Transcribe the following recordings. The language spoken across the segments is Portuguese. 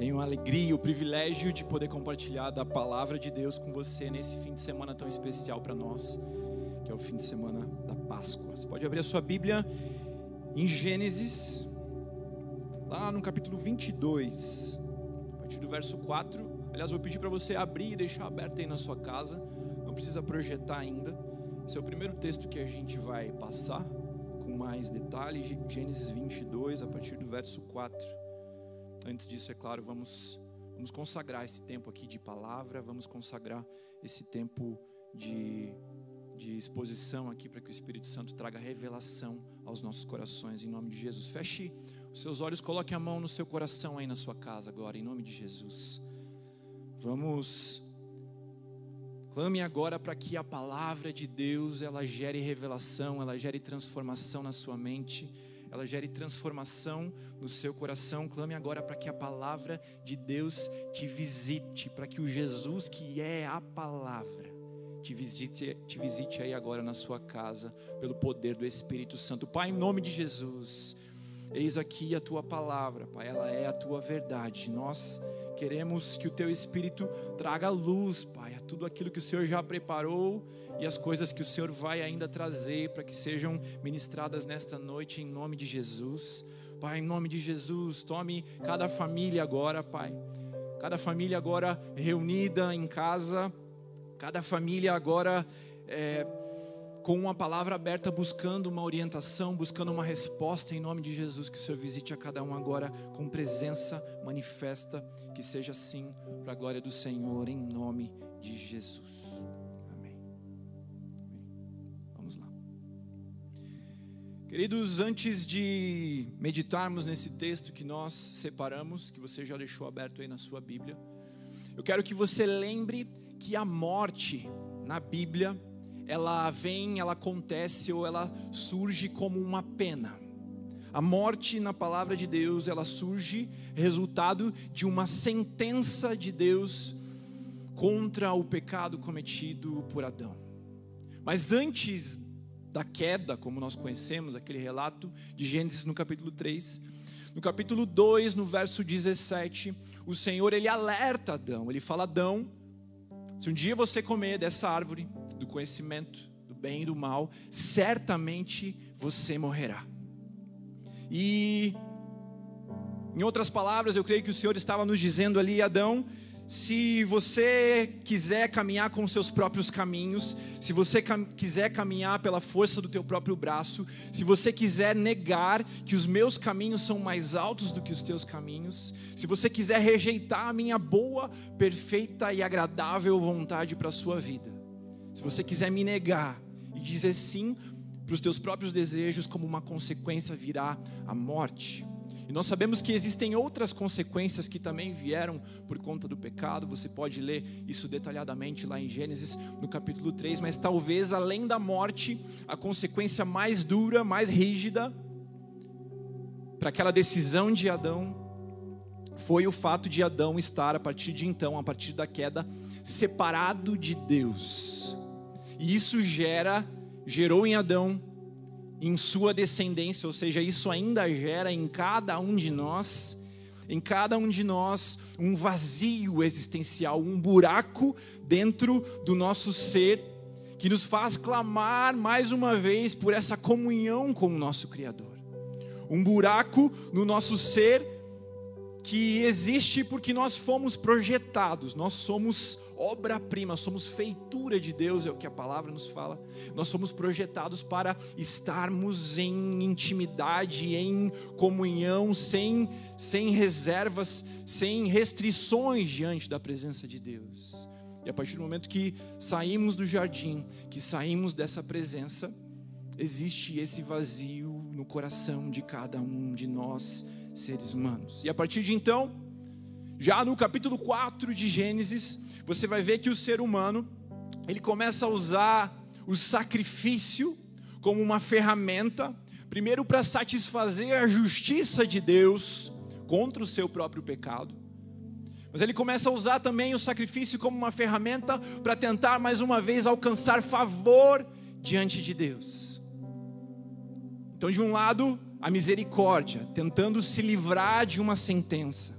Tenho a alegria e o privilégio de poder compartilhar da palavra de Deus com você nesse fim de semana tão especial para nós, que é o fim de semana da Páscoa. Você pode abrir a sua Bíblia em Gênesis, lá no capítulo 22, a partir do verso 4. Aliás, vou pedir para você abrir e deixar aberto aí na sua casa, não precisa projetar ainda. Esse é o primeiro texto que a gente vai passar com mais detalhes, Gênesis 22, a partir do verso 4. Antes disso, é claro, vamos, vamos consagrar esse tempo aqui de palavra, vamos consagrar esse tempo de, de exposição aqui para que o Espírito Santo traga revelação aos nossos corações, em nome de Jesus. Feche os seus olhos, coloque a mão no seu coração aí na sua casa agora, em nome de Jesus. Vamos Clame agora para que a palavra de Deus ela gere revelação, ela gere transformação na sua mente, ela gere transformação no seu coração. Clame agora para que a palavra de Deus te visite, para que o Jesus que é a palavra te visite, te visite aí agora na sua casa, pelo poder do Espírito Santo. Pai, em nome de Jesus, eis aqui a tua palavra, Pai, ela é a tua verdade. Nós queremos que o teu Espírito traga luz, Pai tudo aquilo que o Senhor já preparou e as coisas que o Senhor vai ainda trazer para que sejam ministradas nesta noite em nome de Jesus. Pai, em nome de Jesus, tome cada família agora, Pai. Cada família agora reunida em casa, cada família agora é, com uma palavra aberta, buscando uma orientação, buscando uma resposta em nome de Jesus. Que o Senhor visite a cada um agora com presença manifesta, que seja assim, para a glória do Senhor, em nome de Jesus. Amém. Amém. Vamos lá. Queridos, antes de meditarmos nesse texto que nós separamos, que você já deixou aberto aí na sua Bíblia, eu quero que você lembre que a morte na Bíblia ela vem, ela acontece ou ela surge como uma pena. A morte na palavra de Deus, ela surge resultado de uma sentença de Deus contra o pecado cometido por Adão. Mas antes da queda, como nós conhecemos, aquele relato de Gênesis no capítulo 3, no capítulo 2, no verso 17, o Senhor ele alerta Adão, ele fala: Adão, se um dia você comer dessa árvore, do conhecimento do bem e do mal, certamente você morrerá. E, em outras palavras, eu creio que o Senhor estava nos dizendo ali, Adão, se você quiser caminhar com seus próprios caminhos, se você cam quiser caminhar pela força do teu próprio braço, se você quiser negar que os meus caminhos são mais altos do que os teus caminhos, se você quiser rejeitar a minha boa, perfeita e agradável vontade para a sua vida, se você quiser me negar e dizer sim para os teus próprios desejos, como uma consequência virá a morte. E nós sabemos que existem outras consequências que também vieram por conta do pecado. Você pode ler isso detalhadamente lá em Gênesis, no capítulo 3. Mas talvez, além da morte, a consequência mais dura, mais rígida, para aquela decisão de Adão, foi o fato de Adão estar, a partir de então, a partir da queda, separado de Deus. E isso gera, gerou em Adão, em sua descendência, ou seja, isso ainda gera em cada um de nós, em cada um de nós, um vazio existencial, um buraco dentro do nosso ser, que nos faz clamar mais uma vez por essa comunhão com o nosso Criador. Um buraco no nosso ser que existe porque nós fomos projetados, nós somos obra-prima, somos feitura de Deus, é o que a palavra nos fala. Nós somos projetados para estarmos em intimidade, em comunhão, sem, sem reservas, sem restrições diante da presença de Deus. E a partir do momento que saímos do jardim, que saímos dessa presença, existe esse vazio no coração de cada um de nós seres humanos. E a partir de então, já no capítulo 4 de Gênesis, você vai ver que o ser humano, ele começa a usar o sacrifício como uma ferramenta, primeiro para satisfazer a justiça de Deus contra o seu próprio pecado. Mas ele começa a usar também o sacrifício como uma ferramenta para tentar mais uma vez alcançar favor diante de Deus. Então, de um lado, a misericórdia, tentando se livrar de uma sentença.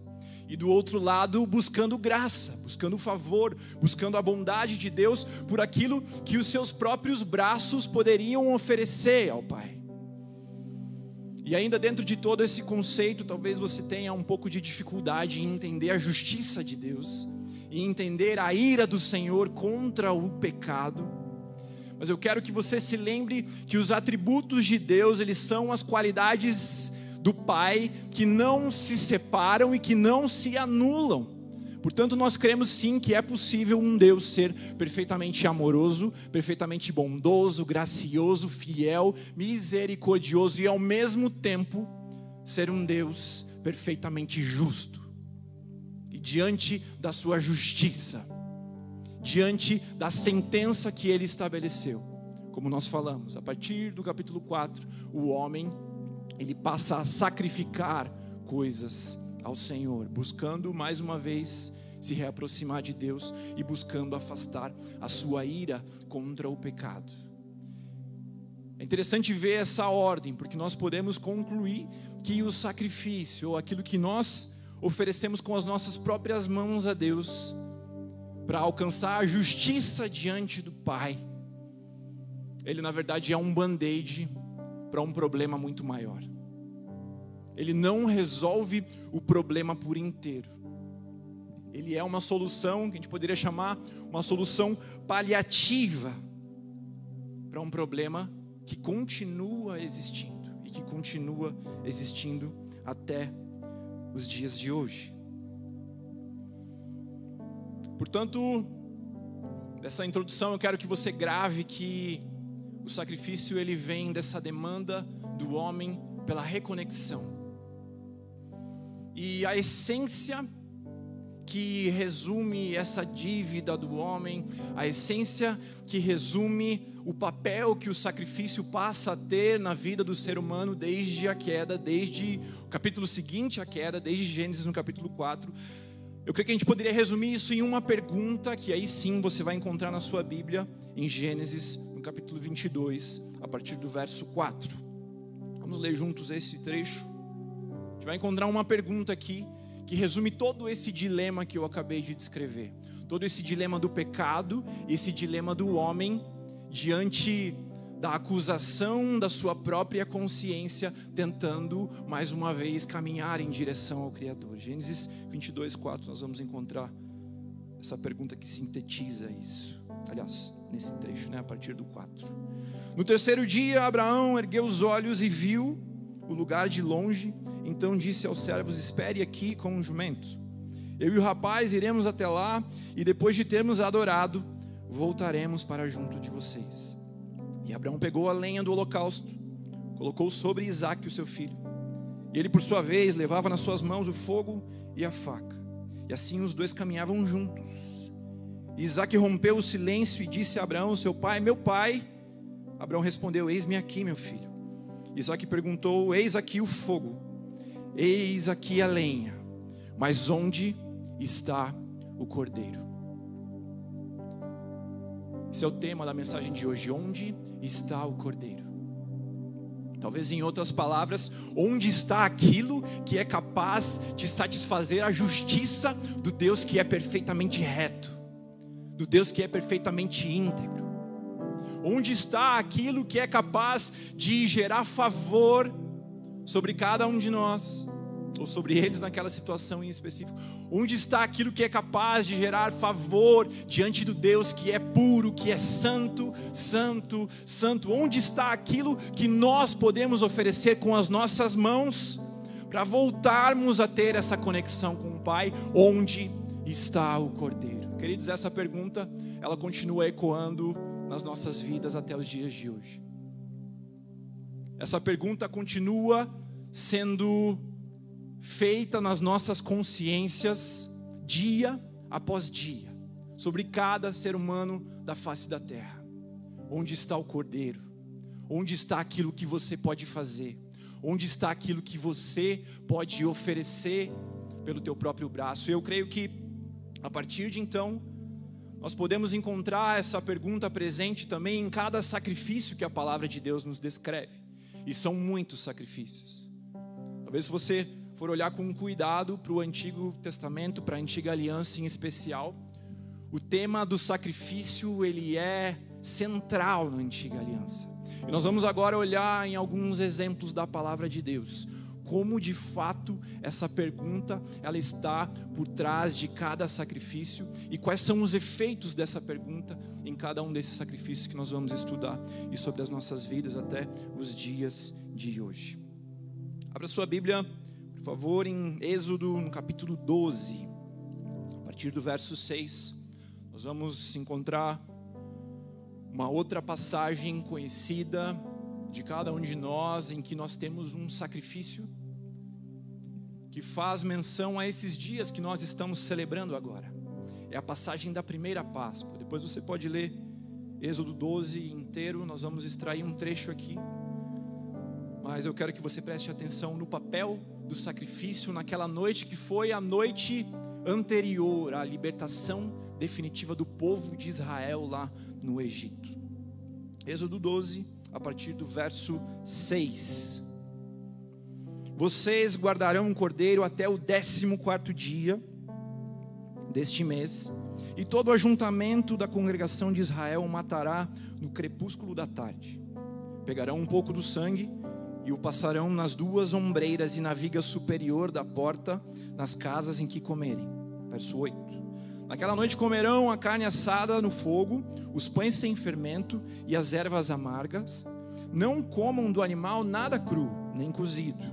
e do outro lado buscando graça, buscando favor, buscando a bondade de Deus por aquilo que os seus próprios braços poderiam oferecer ao Pai. E ainda dentro de todo esse conceito, talvez você tenha um pouco de dificuldade em entender a justiça de Deus e entender a ira do Senhor contra o pecado. Mas eu quero que você se lembre que os atributos de Deus, eles são as qualidades do Pai que não se separam e que não se anulam. Portanto, nós cremos sim que é possível um Deus ser perfeitamente amoroso, perfeitamente bondoso, gracioso, fiel, misericordioso e ao mesmo tempo ser um Deus perfeitamente justo. E diante da sua justiça, diante da sentença que ele estabeleceu, como nós falamos, a partir do capítulo 4, o homem ele passa a sacrificar coisas ao Senhor, buscando mais uma vez se reaproximar de Deus e buscando afastar a sua ira contra o pecado. É interessante ver essa ordem, porque nós podemos concluir que o sacrifício, ou aquilo que nós oferecemos com as nossas próprias mãos a Deus, para alcançar a justiça diante do Pai, ele na verdade é um band-aid para um problema muito maior. Ele não resolve o problema por inteiro. Ele é uma solução que a gente poderia chamar uma solução paliativa para um problema que continua existindo e que continua existindo até os dias de hoje. Portanto, nessa introdução eu quero que você grave que o sacrifício ele vem dessa demanda do homem pela reconexão. E a essência que resume essa dívida do homem, a essência que resume o papel que o sacrifício passa a ter na vida do ser humano desde a queda, desde o capítulo seguinte à queda, desde Gênesis no capítulo 4. Eu creio que a gente poderia resumir isso em uma pergunta que aí sim você vai encontrar na sua Bíblia, em Gênesis no capítulo 22, a partir do verso 4. Vamos ler juntos esse trecho. A gente vai encontrar uma pergunta aqui que resume todo esse dilema que eu acabei de descrever. Todo esse dilema do pecado, esse dilema do homem diante da acusação da sua própria consciência, tentando mais uma vez caminhar em direção ao Criador. Gênesis 22, 4, nós vamos encontrar essa pergunta que sintetiza isso. Aliás, nesse trecho, né, a partir do 4. No terceiro dia, Abraão ergueu os olhos e viu o lugar de longe. Então disse aos servos: Espere aqui com o jumento. Eu e o rapaz iremos até lá, e depois de termos adorado, voltaremos para junto de vocês. E Abraão pegou a lenha do holocausto, colocou sobre Isaac, o seu filho. E ele, por sua vez, levava nas suas mãos o fogo e a faca. E assim os dois caminhavam juntos. Isaac rompeu o silêncio e disse a Abraão, seu pai: Meu pai. Abraão respondeu: Eis-me aqui, meu filho. Isaac perguntou: Eis aqui o fogo, eis aqui a lenha, mas onde está o cordeiro? Esse é o tema da mensagem de hoje: onde está o cordeiro? Talvez em outras palavras, onde está aquilo que é capaz de satisfazer a justiça do Deus que é perfeitamente reto? do Deus que é perfeitamente íntegro? Onde está aquilo que é capaz de gerar favor sobre cada um de nós, ou sobre eles naquela situação em específico? Onde está aquilo que é capaz de gerar favor diante do Deus que é puro, que é santo, santo, santo? Onde está aquilo que nós podemos oferecer com as nossas mãos para voltarmos a ter essa conexão com o Pai? Onde está o Cordeiro? Queridos, essa pergunta, ela continua ecoando nas nossas vidas até os dias de hoje. Essa pergunta continua sendo feita nas nossas consciências dia após dia, sobre cada ser humano da face da terra. Onde está o cordeiro? Onde está aquilo que você pode fazer? Onde está aquilo que você pode oferecer pelo teu próprio braço? Eu creio que a partir de então, nós podemos encontrar essa pergunta presente também em cada sacrifício que a palavra de Deus nos descreve. E são muitos sacrifícios. Talvez você for olhar com cuidado para o Antigo Testamento, para a Antiga Aliança em especial, o tema do sacrifício ele é central na Antiga Aliança. E nós vamos agora olhar em alguns exemplos da palavra de Deus como de fato essa pergunta ela está por trás de cada sacrifício e quais são os efeitos dessa pergunta em cada um desses sacrifícios que nós vamos estudar e sobre as nossas vidas até os dias de hoje. Abra sua Bíblia, por favor, em Êxodo, no capítulo 12, a partir do verso 6. Nós vamos encontrar uma outra passagem conhecida de cada um de nós em que nós temos um sacrifício que faz menção a esses dias que nós estamos celebrando agora. É a passagem da primeira Páscoa. Depois você pode ler Êxodo 12 inteiro, nós vamos extrair um trecho aqui. Mas eu quero que você preste atenção no papel do sacrifício naquela noite que foi a noite anterior à libertação definitiva do povo de Israel lá no Egito. Êxodo 12, a partir do verso 6. Vocês guardarão um cordeiro até o décimo quarto dia deste mês, e todo o ajuntamento da congregação de Israel matará no crepúsculo da tarde. Pegarão um pouco do sangue e o passarão nas duas ombreiras e na viga superior da porta, nas casas em que comerem. Verso 8. Naquela noite comerão a carne assada no fogo, os pães sem fermento e as ervas amargas. Não comam do animal nada cru, nem cozido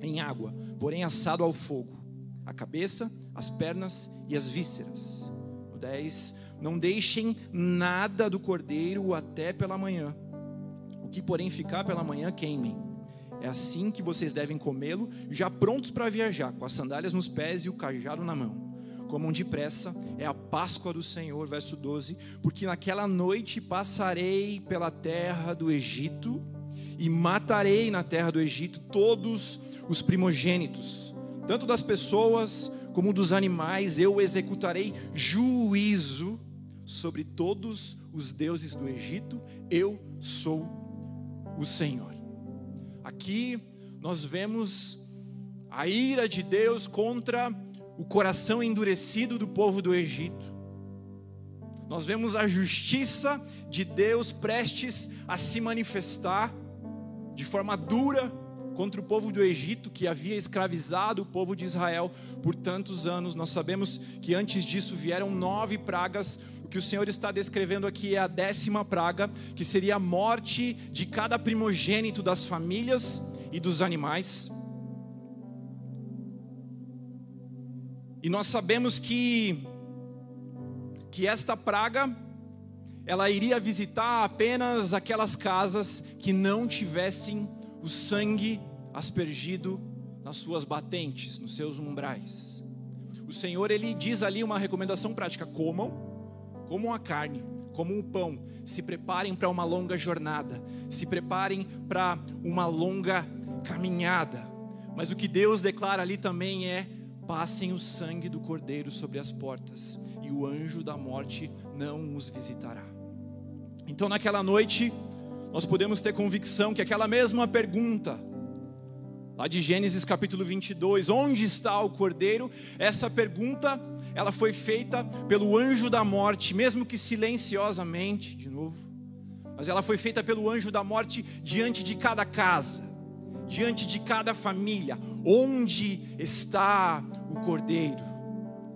em água, porém assado ao fogo, a cabeça, as pernas e as vísceras. No 10, não deixem nada do cordeiro até pela manhã. Que, porém, ficar pela manhã, queimem. É assim que vocês devem comê-lo, já prontos para viajar, com as sandálias nos pés e o cajado na mão. Comam depressa, é a Páscoa do Senhor, verso 12. Porque naquela noite passarei pela terra do Egito e matarei na terra do Egito todos os primogênitos, tanto das pessoas como dos animais, eu executarei juízo sobre todos os deuses do Egito, eu sou o Senhor. Aqui nós vemos a ira de Deus contra o coração endurecido do povo do Egito. Nós vemos a justiça de Deus prestes a se manifestar de forma dura contra o povo do Egito que havia escravizado o povo de Israel por tantos anos. Nós sabemos que antes disso vieram nove pragas. O que o Senhor está descrevendo aqui é a décima praga, que seria a morte de cada primogênito das famílias e dos animais. E nós sabemos que que esta praga ela iria visitar apenas aquelas casas que não tivessem o sangue aspergido nas suas batentes, nos seus umbrais. O Senhor ele diz ali uma recomendação prática: comam, comam a carne, comam o pão, se preparem para uma longa jornada, se preparem para uma longa caminhada. Mas o que Deus declara ali também é: passem o sangue do cordeiro sobre as portas, e o anjo da morte não os visitará. Então, naquela noite, nós podemos ter convicção que aquela mesma pergunta, lá de Gênesis capítulo 22, onde está o cordeiro? Essa pergunta, ela foi feita pelo anjo da morte, mesmo que silenciosamente, de novo, mas ela foi feita pelo anjo da morte diante de cada casa, diante de cada família, onde está o cordeiro?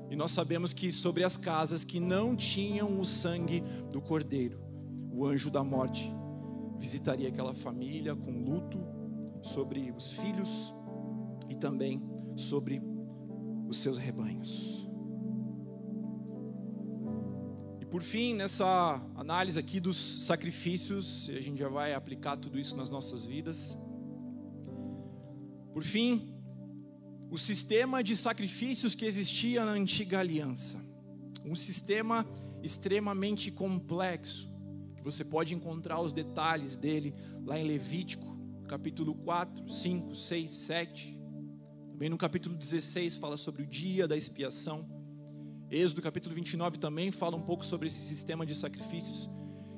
E nós sabemos que sobre as casas que não tinham o sangue do cordeiro, o anjo da morte visitaria aquela família com luto sobre os filhos e também sobre os seus rebanhos. E por fim, nessa análise aqui dos sacrifícios, a gente já vai aplicar tudo isso nas nossas vidas. Por fim, o sistema de sacrifícios que existia na antiga aliança, um sistema extremamente complexo, você pode encontrar os detalhes dele lá em Levítico, capítulo 4, 5, 6, 7. Também no capítulo 16 fala sobre o dia da expiação. Êxodo capítulo 29 também fala um pouco sobre esse sistema de sacrifícios.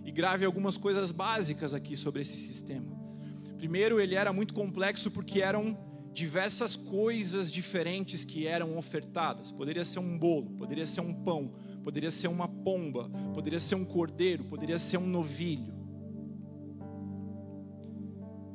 E grave algumas coisas básicas aqui sobre esse sistema. Primeiro, ele era muito complexo porque eram diversas coisas diferentes que eram ofertadas. Poderia ser um bolo, poderia ser um pão, poderia ser uma pomba, poderia ser um cordeiro, poderia ser um novilho.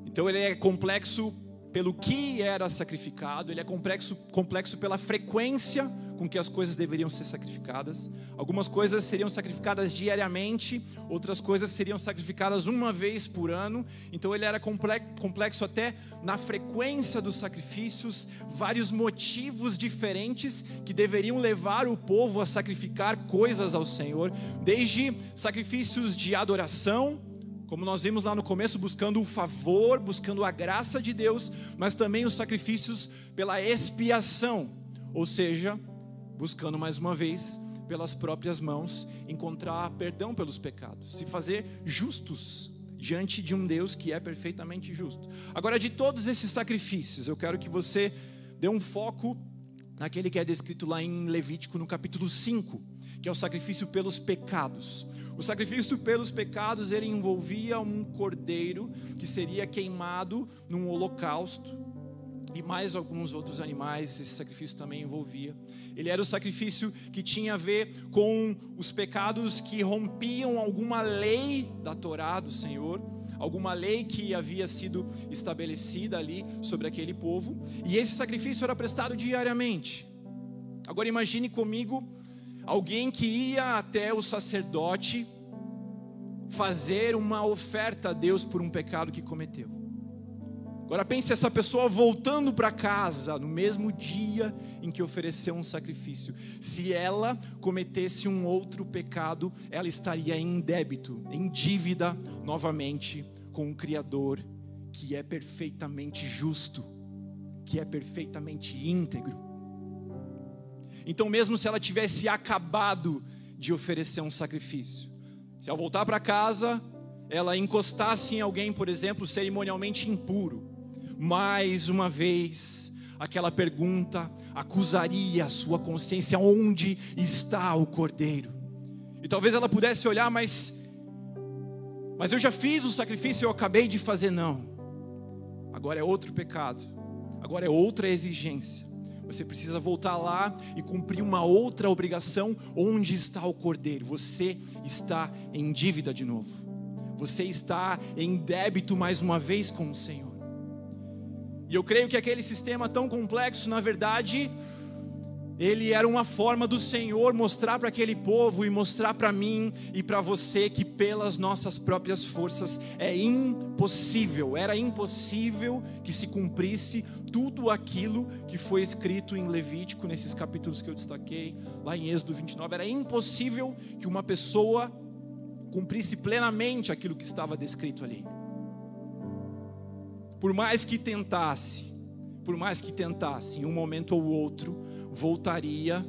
Então ele é complexo pelo que era sacrificado, ele é complexo, complexo pela frequência com que as coisas deveriam ser sacrificadas. Algumas coisas seriam sacrificadas diariamente, outras coisas seriam sacrificadas uma vez por ano. Então ele era complexo até na frequência dos sacrifícios, vários motivos diferentes que deveriam levar o povo a sacrificar coisas ao Senhor, desde sacrifícios de adoração, como nós vimos lá no começo, buscando o favor, buscando a graça de Deus, mas também os sacrifícios pela expiação, ou seja, buscando mais uma vez, pelas próprias mãos, encontrar perdão pelos pecados, se fazer justos diante de um Deus que é perfeitamente justo. Agora, de todos esses sacrifícios, eu quero que você dê um foco naquele que é descrito lá em Levítico no capítulo 5, que é o sacrifício pelos pecados. O sacrifício pelos pecados ele envolvia um cordeiro que seria queimado num holocausto e mais alguns outros animais, esse sacrifício também envolvia. Ele era o sacrifício que tinha a ver com os pecados que rompiam alguma lei da Torá do Senhor, alguma lei que havia sido estabelecida ali sobre aquele povo, e esse sacrifício era prestado diariamente. Agora imagine comigo alguém que ia até o sacerdote fazer uma oferta a Deus por um pecado que cometeu. Agora pense essa pessoa voltando para casa no mesmo dia em que ofereceu um sacrifício. Se ela cometesse um outro pecado, ela estaria em débito, em dívida novamente com o Criador, que é perfeitamente justo, que é perfeitamente íntegro. Então, mesmo se ela tivesse acabado de oferecer um sacrifício, se ao voltar para casa, ela encostasse em alguém, por exemplo, cerimonialmente impuro, mais uma vez, aquela pergunta acusaria a sua consciência: onde está o cordeiro? E talvez ela pudesse olhar, mas, mas eu já fiz o sacrifício, eu acabei de fazer, não. Agora é outro pecado, agora é outra exigência. Você precisa voltar lá e cumprir uma outra obrigação. Onde está o cordeiro? Você está em dívida de novo. Você está em débito mais uma vez com o Senhor. E eu creio que aquele sistema tão complexo, na verdade, ele era uma forma do Senhor mostrar para aquele povo e mostrar para mim e para você que pelas nossas próprias forças é impossível, era impossível que se cumprisse tudo aquilo que foi escrito em Levítico, nesses capítulos que eu destaquei, lá em Êxodo 29, era impossível que uma pessoa cumprisse plenamente aquilo que estava descrito ali por mais que tentasse, por mais que tentasse, em um momento ou outro, voltaria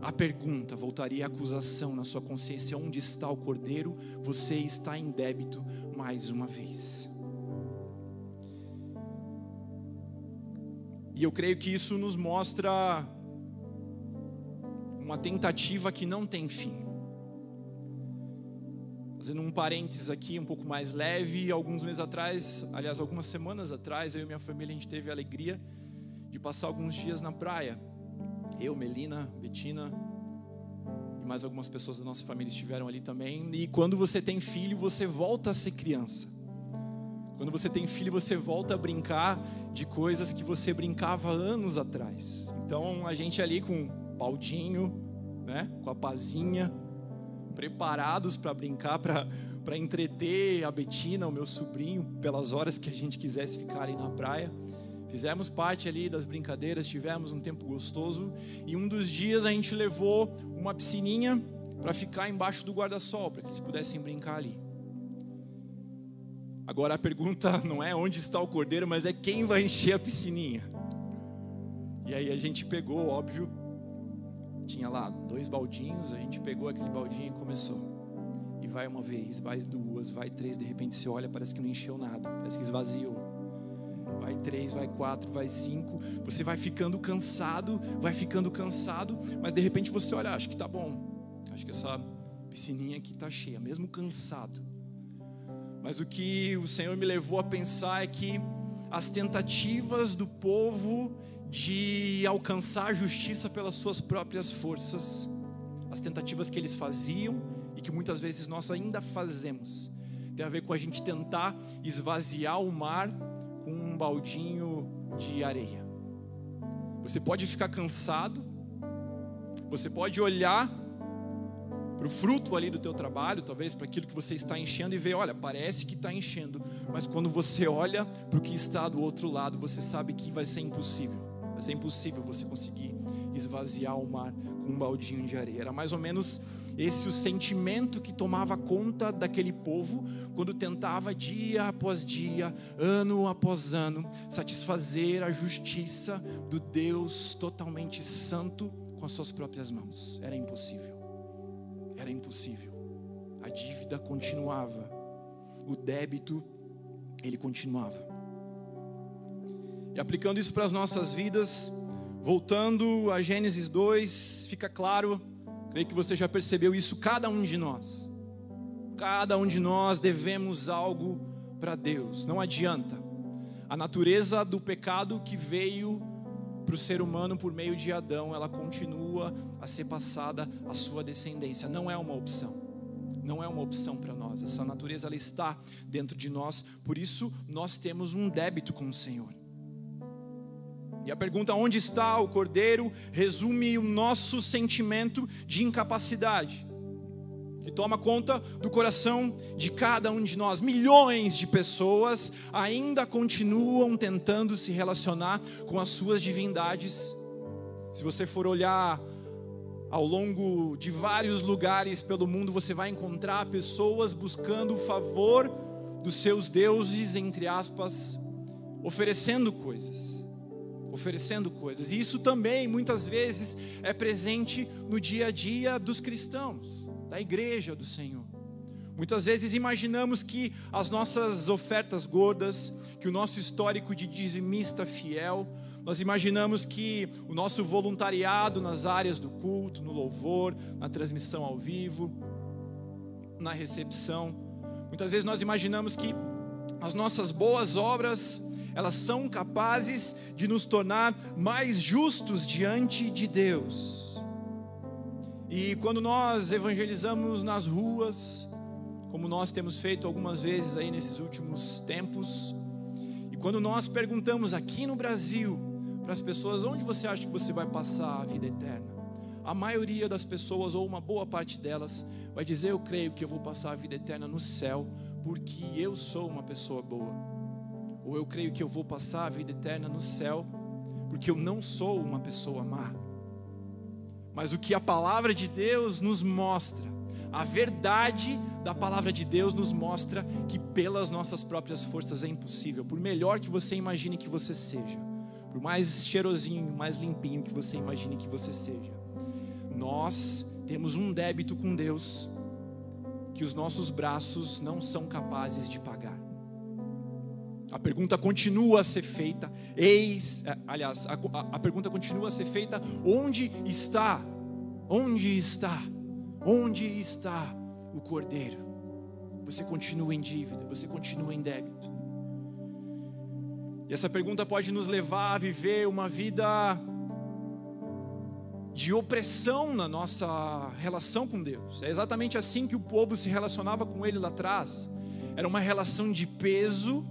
a pergunta, voltaria a acusação na sua consciência: onde está o cordeiro? Você está em débito mais uma vez. E eu creio que isso nos mostra uma tentativa que não tem fim. Fazendo um parênteses aqui, um pouco mais leve, alguns meses atrás, aliás, algumas semanas atrás, eu e minha família, a gente teve a alegria de passar alguns dias na praia. Eu, Melina, Betina e mais algumas pessoas da nossa família estiveram ali também. E quando você tem filho, você volta a ser criança. Quando você tem filho, você volta a brincar de coisas que você brincava anos atrás. Então, a gente ali com o baldinho, né, com a pazinha, preparados para brincar, para entreter a Betina, o meu sobrinho, pelas horas que a gente quisesse ficar ali na praia. Fizemos parte ali das brincadeiras, tivemos um tempo gostoso e um dos dias a gente levou uma piscininha para ficar embaixo do guarda-sol, para que eles pudessem brincar ali. Agora a pergunta não é onde está o cordeiro, mas é quem vai encher a piscininha. E aí a gente pegou, óbvio, tinha lá dois baldinhos, a gente pegou aquele baldinho e começou. E vai uma vez, vai duas, vai três, de repente você olha, parece que não encheu nada, parece que esvaziou. Vai três, vai quatro, vai cinco, você vai ficando cansado, vai ficando cansado, mas de repente você olha, acho que tá bom, acho que essa piscininha aqui tá cheia, mesmo cansado. Mas o que o Senhor me levou a pensar é que as tentativas do povo de alcançar a justiça pelas suas próprias forças, as tentativas que eles faziam e que muitas vezes nós ainda fazemos, tem a ver com a gente tentar esvaziar o mar com um baldinho de areia. Você pode ficar cansado, você pode olhar para o fruto ali do teu trabalho, talvez para aquilo que você está enchendo e ver, olha, parece que está enchendo, mas quando você olha para o que está do outro lado, você sabe que vai ser impossível. Vai ser impossível você conseguir esvaziar o mar com um baldinho de areia. Era mais ou menos esse o sentimento que tomava conta daquele povo quando tentava dia após dia, ano após ano, satisfazer a justiça do Deus totalmente santo com as suas próprias mãos. Era impossível. Era impossível. A dívida continuava. O débito ele continuava. E aplicando isso para as nossas vidas, voltando a Gênesis 2, fica claro Creio que você já percebeu isso, cada um de nós. Cada um de nós devemos algo para Deus, não adianta. A natureza do pecado que veio para o ser humano por meio de Adão, ela continua a ser passada à sua descendência, não é uma opção. Não é uma opção para nós, essa natureza ela está dentro de nós, por isso nós temos um débito com o Senhor. E a pergunta onde está o cordeiro? resume o nosso sentimento de incapacidade, que toma conta do coração de cada um de nós. Milhões de pessoas ainda continuam tentando se relacionar com as suas divindades. Se você for olhar ao longo de vários lugares pelo mundo, você vai encontrar pessoas buscando o favor dos seus deuses, entre aspas, oferecendo coisas oferecendo coisas. E isso também muitas vezes é presente no dia a dia dos cristãos, da igreja do Senhor. Muitas vezes imaginamos que as nossas ofertas gordas, que o nosso histórico de dizimista fiel, nós imaginamos que o nosso voluntariado nas áreas do culto, no louvor, na transmissão ao vivo, na recepção, muitas vezes nós imaginamos que as nossas boas obras elas são capazes de nos tornar mais justos diante de Deus. E quando nós evangelizamos nas ruas, como nós temos feito algumas vezes aí nesses últimos tempos, e quando nós perguntamos aqui no Brasil para as pessoas onde você acha que você vai passar a vida eterna, a maioria das pessoas, ou uma boa parte delas, vai dizer: Eu creio que eu vou passar a vida eterna no céu, porque eu sou uma pessoa boa ou eu creio que eu vou passar a vida eterna no céu, porque eu não sou uma pessoa má. Mas o que a palavra de Deus nos mostra, a verdade da palavra de Deus nos mostra que pelas nossas próprias forças é impossível, por melhor que você imagine que você seja, por mais cheirosinho, mais limpinho que você imagine que você seja, nós temos um débito com Deus que os nossos braços não são capazes de pagar. A pergunta continua a ser feita, eis, é, aliás, a, a, a, pergunta continua a ser feita: onde está? Onde está? Onde está o cordeiro? Você continua em dívida, você continua em débito. E essa pergunta pode nos levar a viver uma vida de opressão na nossa relação com Deus. É exatamente assim que o povo se relacionava com Ele lá atrás. Era uma relação de peso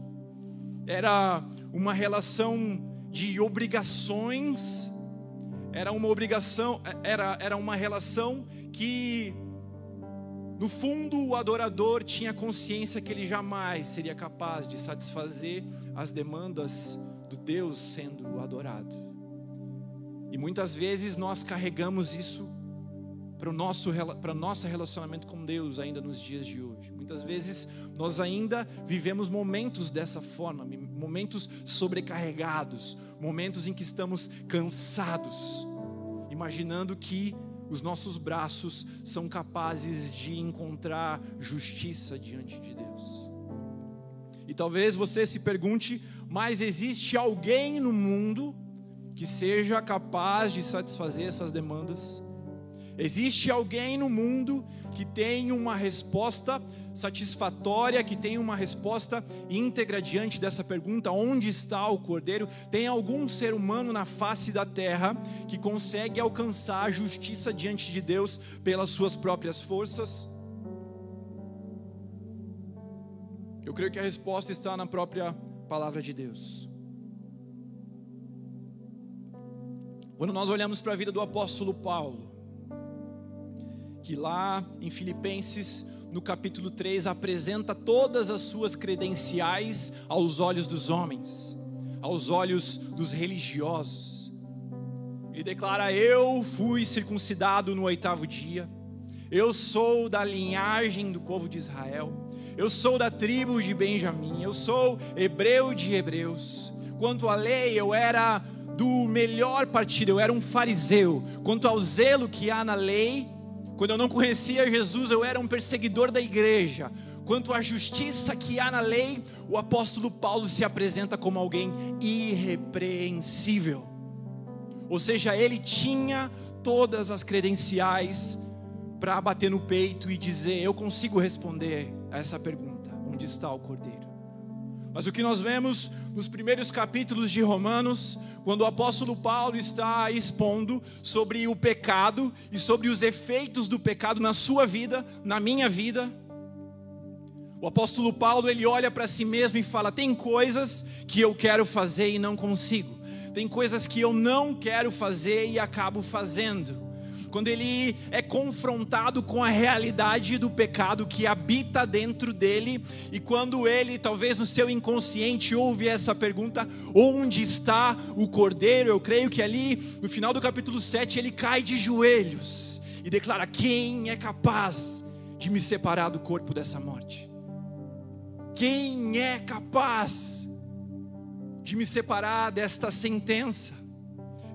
era uma relação de obrigações, era uma obrigação, era, era uma relação que, no fundo, o adorador tinha consciência que ele jamais seria capaz de satisfazer as demandas do Deus sendo adorado. E muitas vezes nós carregamos isso para o nosso para nosso relacionamento com Deus ainda nos dias de hoje. Muitas vezes nós ainda vivemos momentos dessa forma, momentos sobrecarregados, momentos em que estamos cansados, imaginando que os nossos braços são capazes de encontrar justiça diante de Deus. E talvez você se pergunte, mas existe alguém no mundo que seja capaz de satisfazer essas demandas? Existe alguém no mundo que tem uma resposta satisfatória, que tem uma resposta íntegra diante dessa pergunta: onde está o cordeiro? Tem algum ser humano na face da terra que consegue alcançar a justiça diante de Deus pelas suas próprias forças? Eu creio que a resposta está na própria palavra de Deus. Quando nós olhamos para a vida do apóstolo Paulo, que lá em Filipenses, no capítulo 3, apresenta todas as suas credenciais aos olhos dos homens, aos olhos dos religiosos. Ele declara: Eu fui circuncidado no oitavo dia, eu sou da linhagem do povo de Israel, eu sou da tribo de Benjamim, eu sou hebreu de hebreus. Quanto à lei, eu era do melhor partido, eu era um fariseu. Quanto ao zelo que há na lei, quando eu não conhecia Jesus, eu era um perseguidor da igreja. Quanto à justiça que há na lei, o apóstolo Paulo se apresenta como alguém irrepreensível. Ou seja, ele tinha todas as credenciais para bater no peito e dizer: Eu consigo responder a essa pergunta: onde está o cordeiro? Mas o que nós vemos nos primeiros capítulos de Romanos, quando o apóstolo Paulo está expondo sobre o pecado e sobre os efeitos do pecado na sua vida, na minha vida, o apóstolo Paulo ele olha para si mesmo e fala: tem coisas que eu quero fazer e não consigo. Tem coisas que eu não quero fazer e acabo fazendo quando ele é confrontado com a realidade do pecado que habita dentro dele, e quando ele, talvez no seu inconsciente, ouve essa pergunta: onde está o cordeiro? Eu creio que ali, no final do capítulo 7, ele cai de joelhos e declara: Quem é capaz de me separar do corpo dessa morte? Quem é capaz de me separar desta sentença?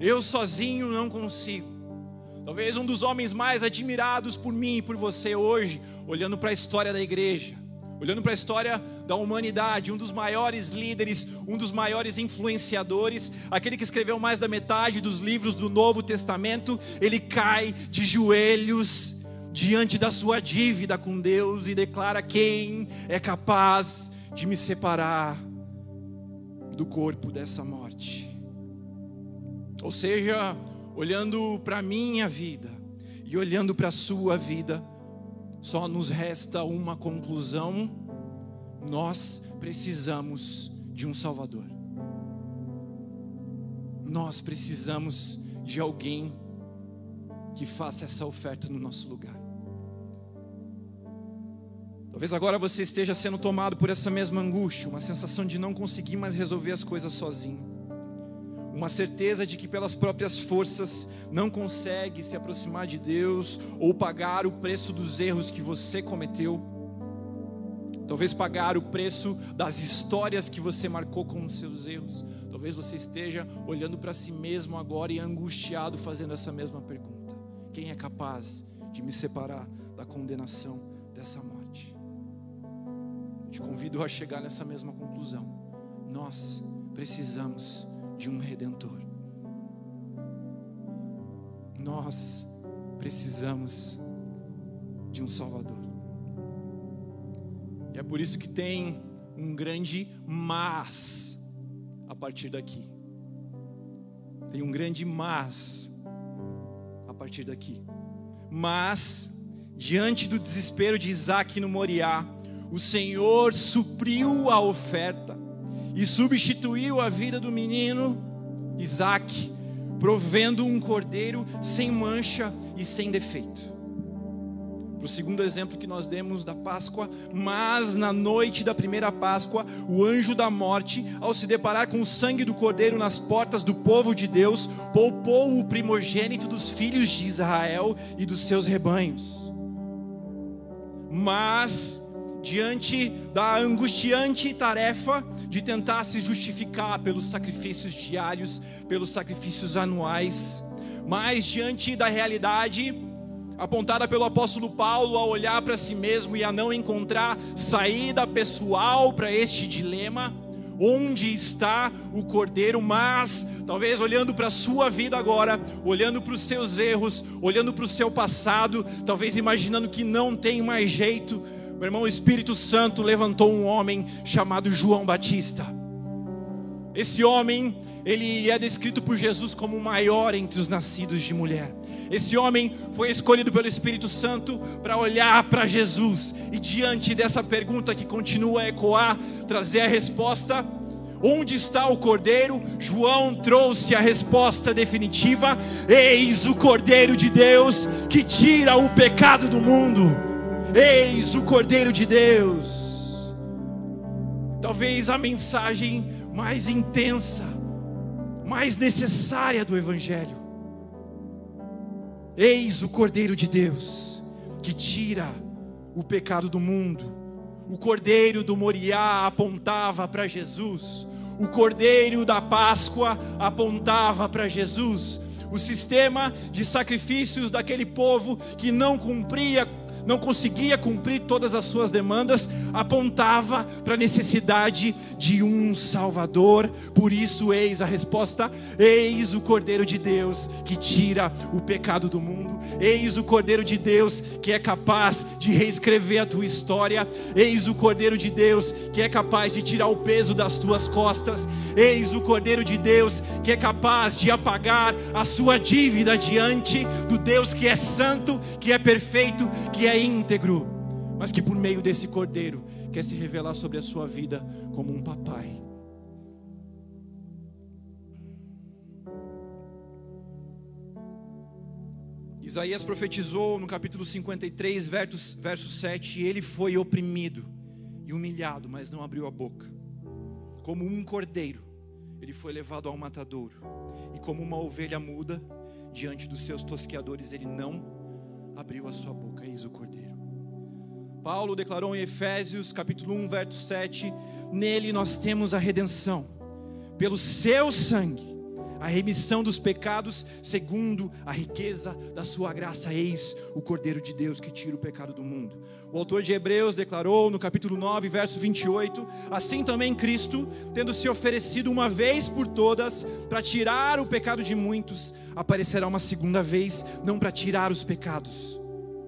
Eu sozinho não consigo. Talvez um dos homens mais admirados por mim e por você hoje, olhando para a história da igreja, olhando para a história da humanidade, um dos maiores líderes, um dos maiores influenciadores, aquele que escreveu mais da metade dos livros do Novo Testamento, ele cai de joelhos diante da sua dívida com Deus e declara: Quem é capaz de me separar do corpo dessa morte? Ou seja, olhando para a minha vida e olhando para a sua vida, só nos resta uma conclusão: nós precisamos de um Salvador. Nós precisamos de alguém que faça essa oferta no nosso lugar. Talvez agora você esteja sendo tomado por essa mesma angústia, uma sensação de não conseguir mais resolver as coisas sozinho uma certeza de que pelas próprias forças não consegue se aproximar de Deus ou pagar o preço dos erros que você cometeu. Talvez pagar o preço das histórias que você marcou com os seus erros. Talvez você esteja olhando para si mesmo agora e angustiado fazendo essa mesma pergunta: Quem é capaz de me separar da condenação dessa morte? te convido a chegar nessa mesma conclusão. Nós precisamos de um redentor. Nós precisamos de um Salvador. E é por isso que tem um grande mas a partir daqui. Tem um grande mas a partir daqui. Mas, diante do desespero de Isaac no Moriá, o Senhor supriu a oferta e substituiu a vida do menino Isaac, provendo um cordeiro sem mancha e sem defeito. O segundo exemplo que nós demos da Páscoa, mas na noite da primeira Páscoa, o anjo da morte, ao se deparar com o sangue do cordeiro nas portas do povo de Deus, poupou o primogênito dos filhos de Israel e dos seus rebanhos. Mas diante da angustiante tarefa de tentar se justificar pelos sacrifícios diários, pelos sacrifícios anuais, mas diante da realidade apontada pelo apóstolo Paulo a olhar para si mesmo e a não encontrar saída pessoal para este dilema, onde está o cordeiro, mas talvez olhando para a sua vida agora, olhando para os seus erros, olhando para o seu passado, talvez imaginando que não tem mais jeito, Meu irmão, o Espírito Santo levantou um homem chamado João Batista. Esse homem, ele é descrito por Jesus como o maior entre os nascidos de mulher. Esse homem foi escolhido pelo Espírito Santo para olhar para Jesus e diante dessa pergunta que continua a ecoar, trazer a resposta: onde está o Cordeiro? João trouxe a resposta definitiva: eis o Cordeiro de Deus que tira o pecado do mundo. Eis o Cordeiro de Deus. Talvez a mensagem mais intensa, mais necessária do Evangelho. Eis o Cordeiro de Deus que tira o pecado do mundo. O Cordeiro do Moriá apontava para Jesus. O Cordeiro da Páscoa apontava para Jesus. O sistema de sacrifícios daquele povo que não cumpria não conseguia cumprir todas as suas demandas, apontava para a necessidade de um Salvador. Por isso, eis a resposta: eis o Cordeiro de Deus que tira o pecado do mundo, eis o Cordeiro de Deus que é capaz de reescrever a tua história, eis o Cordeiro de Deus que é capaz de tirar o peso das tuas costas, eis o Cordeiro de Deus que é capaz de apagar a sua dívida diante do Deus que é santo, que é perfeito, que é é íntegro, mas que por meio desse cordeiro quer se revelar sobre a sua vida como um papai. Isaías profetizou no capítulo 53, verso, verso 7: Ele foi oprimido e humilhado, mas não abriu a boca. Como um cordeiro, ele foi levado ao matadouro, e como uma ovelha muda, diante dos seus tosqueadores, ele não abriu a sua boca, eis o Cordeiro. Paulo declarou em Efésios, capítulo 1, verso 7: Nele nós temos a redenção, pelo seu sangue, a remissão dos pecados, segundo a riqueza da sua graça. Eis o Cordeiro de Deus que tira o pecado do mundo. O autor de Hebreus declarou no capítulo 9, verso 28: Assim também Cristo, tendo se oferecido uma vez por todas para tirar o pecado de muitos, aparecerá uma segunda vez, não para tirar os pecados,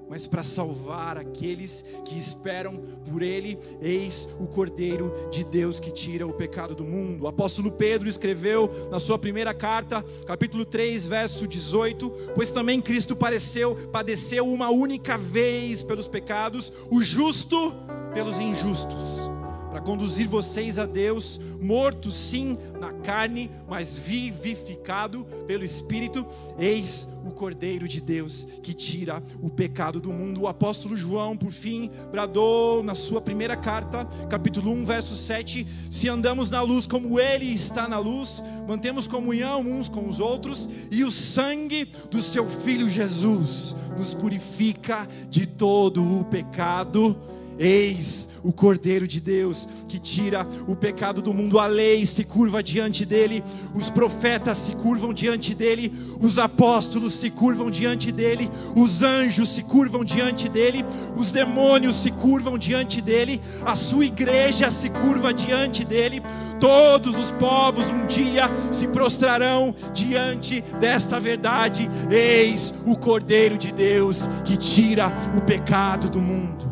mas para salvar aqueles que esperam por Ele. Eis o Cordeiro de Deus que tira o pecado do mundo. O apóstolo Pedro escreveu na sua primeira carta, capítulo 3, verso 18: Pois também Cristo pareceu, padeceu uma única vez pelos pecados, o justo pelos injustos para conduzir vocês a Deus, mortos sim na carne, mas vivificado pelo Espírito. Eis o Cordeiro de Deus que tira o pecado do mundo. O apóstolo João, por fim, bradou na sua primeira carta, capítulo 1, verso 7: Se andamos na luz como Ele está na luz, mantemos comunhão uns com os outros, e o sangue do Seu Filho Jesus nos purifica de todo o pecado Eis o Cordeiro de Deus que tira o pecado do mundo. A lei se curva diante dele, os profetas se curvam diante dele, os apóstolos se curvam diante dele, os anjos se curvam diante dele, os demônios se curvam diante dele, a sua igreja se curva diante dele. Todos os povos um dia se prostrarão diante desta verdade. Eis o Cordeiro de Deus que tira o pecado do mundo.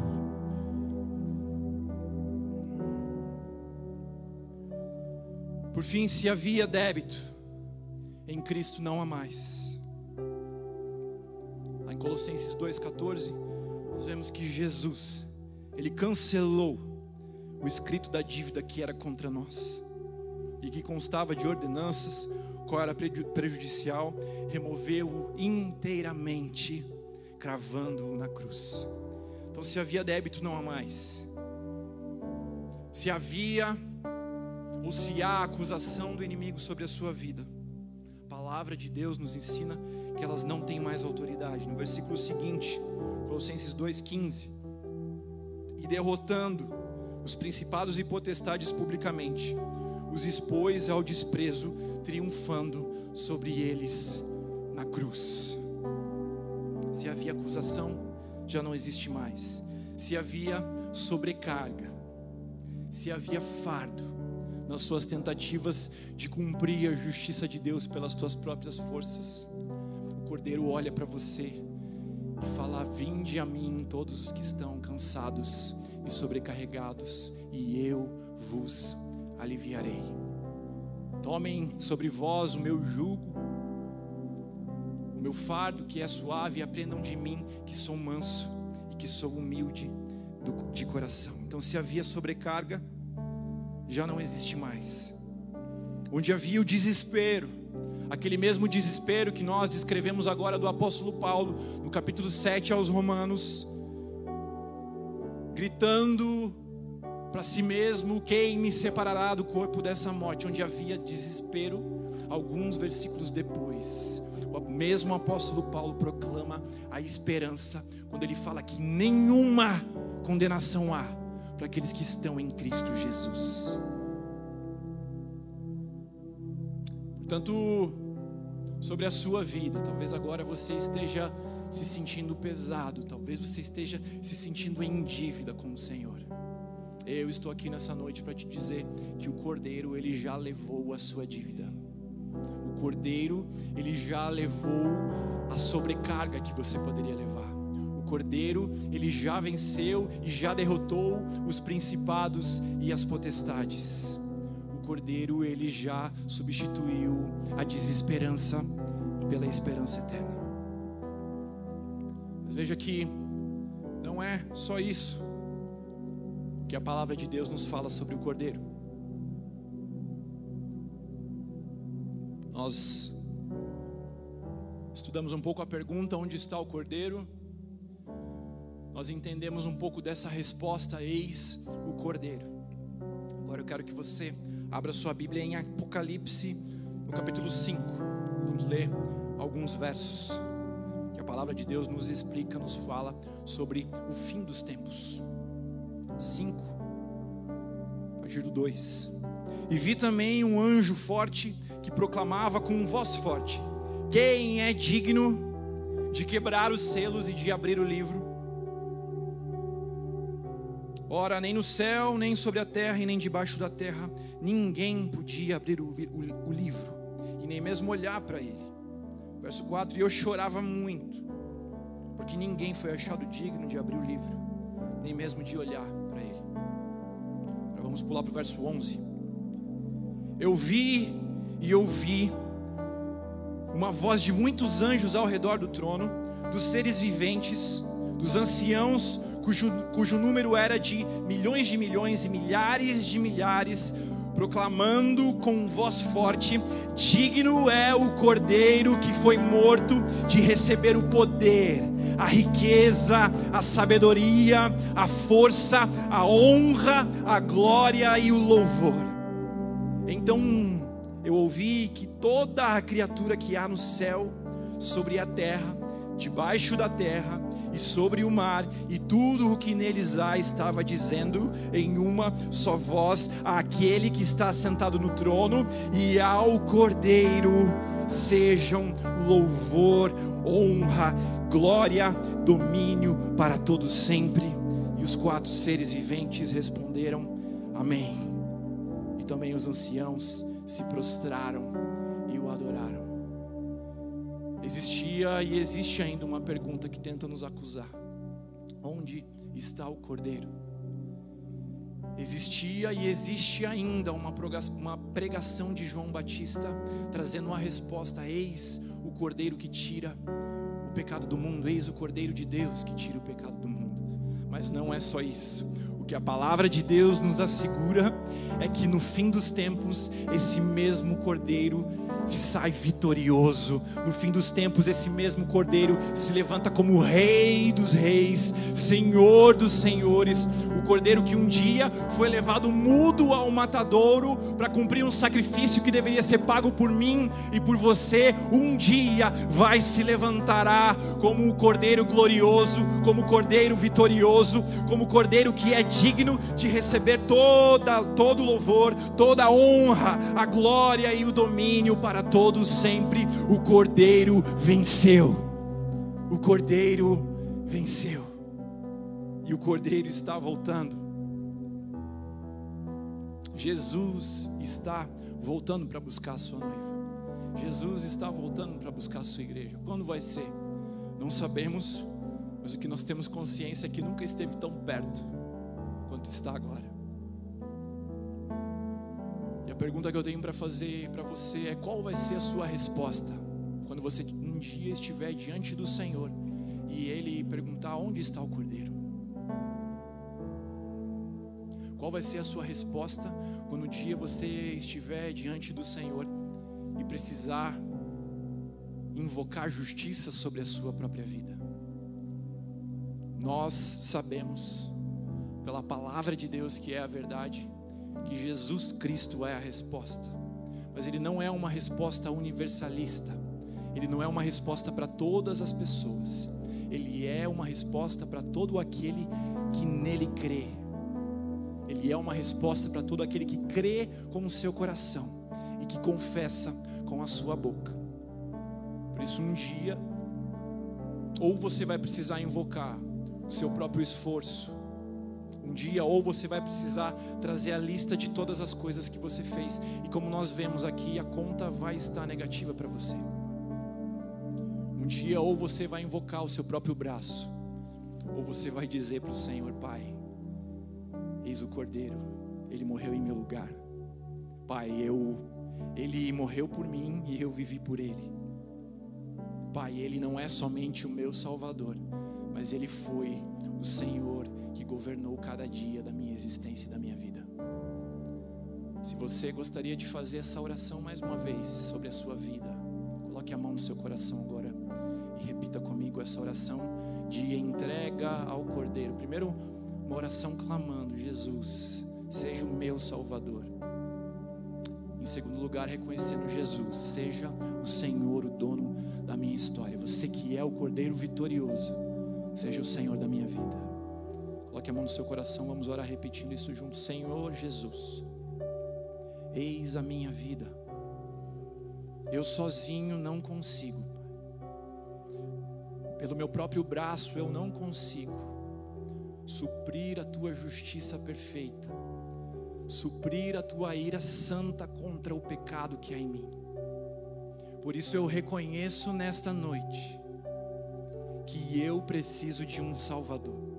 Por fim, se havia débito, em Cristo não há mais. Lá em Colossenses 2,14, nós vemos que Jesus, Ele cancelou o escrito da dívida que era contra nós e que constava de ordenanças, qual era prejudicial, removeu-o inteiramente, cravando-o na cruz. Então, se havia débito, não há mais. Se havia ou se há acusação do inimigo sobre a sua vida, a palavra de Deus nos ensina que elas não têm mais autoridade. No versículo seguinte, Colossenses 2,15: E derrotando os principados e potestades publicamente, os expôs ao desprezo, triunfando sobre eles na cruz. Se havia acusação, já não existe mais. Se havia sobrecarga, se havia fardo, nas suas tentativas de cumprir a justiça de Deus pelas tuas próprias forças. O Cordeiro olha para você e falar: Vinde a mim, todos os que estão cansados e sobrecarregados, e eu vos aliviarei. Tomem sobre vós o meu jugo, o meu fardo que é suave, e aprendam de mim que sou manso e que sou humilde de coração. Então, se havia sobrecarga, já não existe mais. Onde havia o desespero, aquele mesmo desespero que nós descrevemos agora do apóstolo Paulo, no capítulo 7 aos Romanos, gritando para si mesmo: Quem me separará do corpo dessa morte? Onde havia desespero, alguns versículos depois, o mesmo apóstolo Paulo proclama a esperança, quando ele fala que nenhuma condenação há para aqueles que estão em Cristo Jesus. Portanto, sobre a sua vida, talvez agora você esteja se sentindo pesado, talvez você esteja se sentindo em dívida com o Senhor. Eu estou aqui nessa noite para te dizer que o Cordeiro ele já levou a sua dívida. O Cordeiro ele já levou a sobrecarga que você poderia levar. O Cordeiro ele já venceu e já derrotou os principados e as potestades. Cordeiro ele já substituiu a desesperança pela esperança eterna. Mas veja que não é só isso que a palavra de Deus nos fala sobre o Cordeiro. Nós estudamos um pouco a pergunta: onde está o Cordeiro? Nós entendemos um pouco dessa resposta: eis o Cordeiro. Agora eu quero que você Abra sua Bíblia em Apocalipse, no capítulo 5. Vamos ler alguns versos que a palavra de Deus nos explica, nos fala sobre o fim dos tempos. 5, a partir do 2. E vi também um anjo forte que proclamava com voz forte: Quem é digno de quebrar os selos e de abrir o livro? Ora, nem no céu, nem sobre a terra e nem debaixo da terra, ninguém podia abrir o, o, o livro e nem mesmo olhar para ele. Verso 4: E eu chorava muito, porque ninguém foi achado digno de abrir o livro, nem mesmo de olhar para ele. Agora vamos pular para o verso 11. Eu vi e ouvi uma voz de muitos anjos ao redor do trono, dos seres viventes, dos anciãos cujo, cujo número era de milhões de milhões e milhares de milhares, proclamando com voz forte: Digno é o cordeiro que foi morto de receber o poder, a riqueza, a sabedoria, a força, a honra, a glória e o louvor. Então eu ouvi que toda a criatura que há no céu, sobre a terra, debaixo da terra e sobre o mar, e tudo o que neles há, estava dizendo em uma só voz àquele que está sentado no trono e ao Cordeiro sejam louvor, honra, glória, domínio para todos sempre. E os quatro seres viventes responderam: Amém. E também os anciãos se prostraram e o adoraram. Existia e existe ainda uma pergunta que tenta nos acusar: onde está o cordeiro? Existia e existe ainda uma pregação de João Batista trazendo uma resposta: eis o cordeiro que tira o pecado do mundo, eis o cordeiro de Deus que tira o pecado do mundo. Mas não é só isso. O que a palavra de Deus nos assegura é que no fim dos tempos, esse mesmo cordeiro se sai vitorioso. No fim dos tempos, esse mesmo cordeiro se levanta como Rei dos Reis, Senhor dos Senhores. O cordeiro que um dia foi levado mudo ao matadouro para cumprir um sacrifício que deveria ser pago por mim e por você, um dia vai se levantará como o cordeiro glorioso, como o cordeiro vitorioso, como o cordeiro que é digno de receber toda, todo o louvor, toda a honra, a glória e o domínio para para todos sempre. O Cordeiro venceu. O Cordeiro venceu. E o Cordeiro está voltando. Jesus está voltando para buscar a sua noiva. Jesus está voltando para buscar a sua igreja. Quando vai ser? Não sabemos, Mas o que nós temos consciência é que nunca esteve tão perto quanto está agora. E a pergunta que eu tenho para fazer para você é: qual vai ser a sua resposta quando você um dia estiver diante do Senhor e Ele perguntar onde está o cordeiro? Qual vai ser a sua resposta quando um dia você estiver diante do Senhor e precisar invocar justiça sobre a sua própria vida? Nós sabemos, pela palavra de Deus que é a verdade, que Jesus Cristo é a resposta, mas Ele não é uma resposta universalista, Ele não é uma resposta para todas as pessoas, Ele é uma resposta para todo aquele que nele crê. Ele é uma resposta para todo aquele que crê com o seu coração e que confessa com a sua boca. Por isso, um dia, ou você vai precisar invocar o seu próprio esforço, um dia, ou você vai precisar trazer a lista de todas as coisas que você fez, e como nós vemos aqui, a conta vai estar negativa para você. Um dia, ou você vai invocar o seu próprio braço, ou você vai dizer para o Senhor, Pai, eis o Cordeiro, ele morreu em meu lugar. Pai, eu, ele morreu por mim e eu vivi por ele. Pai, ele não é somente o meu Salvador, mas ele foi o Senhor que governou cada dia da minha existência e da minha vida. Se você gostaria de fazer essa oração mais uma vez sobre a sua vida, coloque a mão no seu coração agora e repita comigo essa oração de entrega ao Cordeiro. Primeiro, uma oração clamando: Jesus, seja o meu Salvador. Em segundo lugar, reconhecendo Jesus, seja o Senhor, o dono da minha história. Você que é o Cordeiro vitorioso, seja o Senhor da minha vida. Coloque a mão no seu coração, vamos orar repetindo isso junto. Senhor Jesus, eis a minha vida. Eu sozinho não consigo. Pelo meu próprio braço eu não consigo suprir a tua justiça perfeita, suprir a tua ira santa contra o pecado que há em mim. Por isso eu reconheço nesta noite que eu preciso de um Salvador.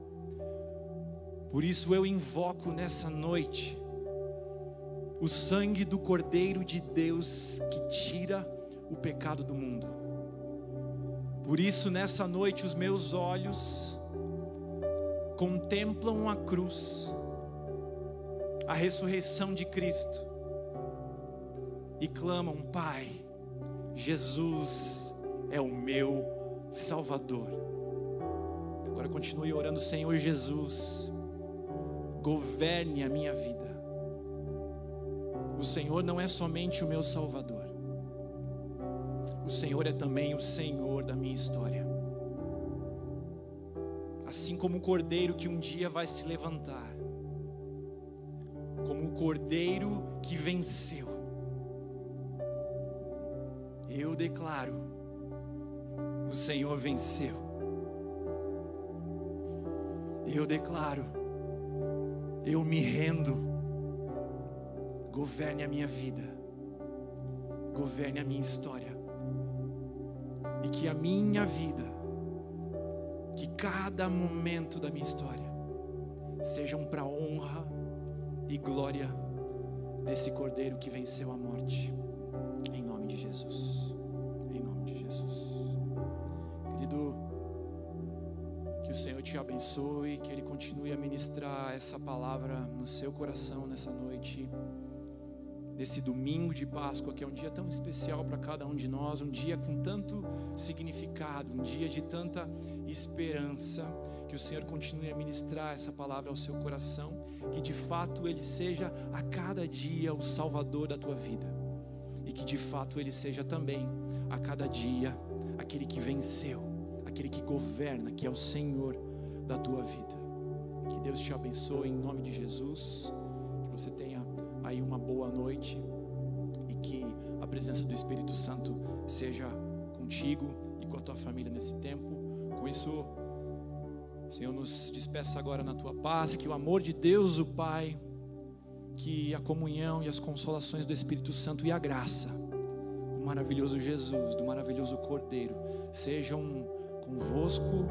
Por isso eu invoco nessa noite o sangue do Cordeiro de Deus que tira o pecado do mundo. Por isso nessa noite os meus olhos contemplam a cruz, a ressurreição de Cristo e clamam: Pai, Jesus é o meu Salvador. Agora continue orando, Senhor Jesus governe a minha vida. O Senhor não é somente o meu Salvador, o Senhor é também o Senhor da minha história. Assim como o cordeiro que um dia vai se levantar, como o cordeiro que venceu, eu declaro: o Senhor venceu. Eu declaro eu me rendo. Governe a minha vida, governe a minha história, e que a minha vida, que cada momento da minha história, sejam para honra e glória desse Cordeiro que venceu a morte, em nome de Jesus. O Senhor te abençoe, que Ele continue a ministrar essa palavra no seu coração nessa noite, nesse domingo de Páscoa, que é um dia tão especial para cada um de nós, um dia com tanto significado, um dia de tanta esperança. Que o Senhor continue a ministrar essa palavra ao seu coração, que de fato Ele seja a cada dia o Salvador da tua vida, e que de fato Ele seja também a cada dia aquele que venceu aquele que governa, que é o Senhor da tua vida. Que Deus te abençoe em nome de Jesus. Que você tenha aí uma boa noite e que a presença do Espírito Santo seja contigo e com a tua família nesse tempo. Com isso, Senhor, nos despeça agora na tua paz, que o amor de Deus, o Pai, que a comunhão e as consolações do Espírito Santo e a graça do maravilhoso Jesus, do maravilhoso Cordeiro, sejam convosco,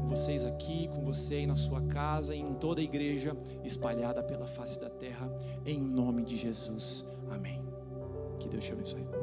com vocês aqui, com você aí na sua casa em toda a igreja espalhada pela face da terra, em nome de Jesus. Amém. Que Deus te abençoe.